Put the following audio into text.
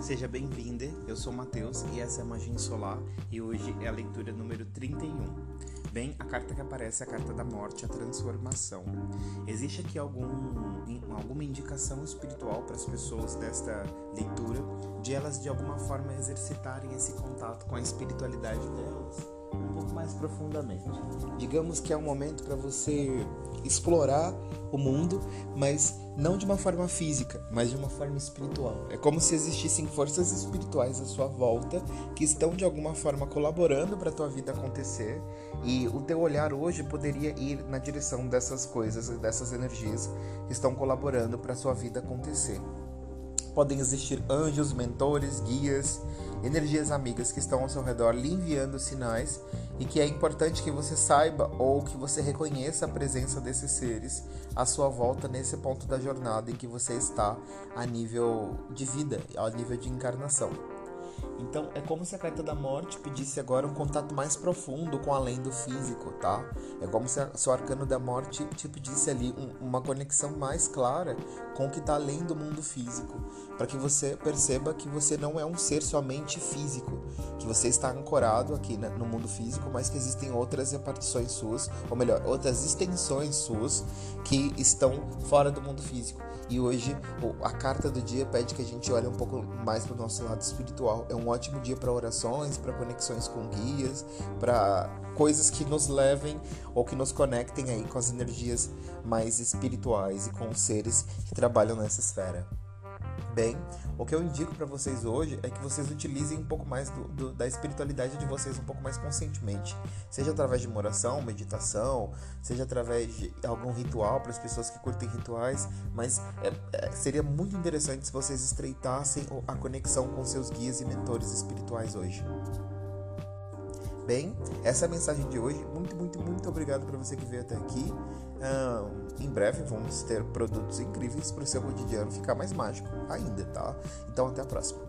Seja bem-vinda, eu sou Matheus e essa é a Magia Solar e hoje é a leitura número 31. Bem, a carta que aparece é a carta da morte, a transformação. Existe aqui algum, alguma indicação espiritual para as pessoas desta leitura de elas de alguma forma exercitarem esse contato com a espiritualidade delas? um pouco mais profundamente. Digamos que é um momento para você explorar o mundo, mas não de uma forma física, mas de uma forma espiritual. É como se existissem forças espirituais à sua volta que estão de alguma forma colaborando para a tua vida acontecer, e o teu olhar hoje poderia ir na direção dessas coisas, dessas energias que estão colaborando para a sua vida acontecer podem existir anjos, mentores, guias, energias amigas que estão ao seu redor lhe enviando sinais e que é importante que você saiba ou que você reconheça a presença desses seres à sua volta nesse ponto da jornada em que você está a nível de vida, a nível de encarnação. Então é como se a carta da morte pedisse agora um contato mais profundo com além do físico, tá? É como se, o arcano da morte te pedisse ali um, uma conexão mais clara com o que está além do mundo físico, para que você perceba que você não é um ser somente físico, que você está ancorado aqui no mundo físico, mas que existem outras repartições suas, ou melhor, outras extensões suas que estão fora do mundo físico. E hoje a carta do dia pede que a gente olhe um pouco mais para o nosso lado espiritual. É um ótimo dia para orações, para conexões com guias, para coisas que nos levem ou que nos conectem aí com as energias mais espirituais e com os seres que trabalham nessa esfera bem, o que eu indico para vocês hoje é que vocês utilizem um pouco mais do, do, da espiritualidade de vocês um pouco mais conscientemente, seja através de uma oração, meditação, seja através de algum ritual para as pessoas que curtem rituais, mas é, é, seria muito interessante se vocês estreitassem a conexão com seus guias e mentores espirituais hoje. Bem, essa é a mensagem de hoje. Muito, muito, muito obrigado para você que veio até aqui. Um, em breve vamos ter produtos incríveis para o seu cotidiano ficar mais mágico ainda, tá? Então até a próxima.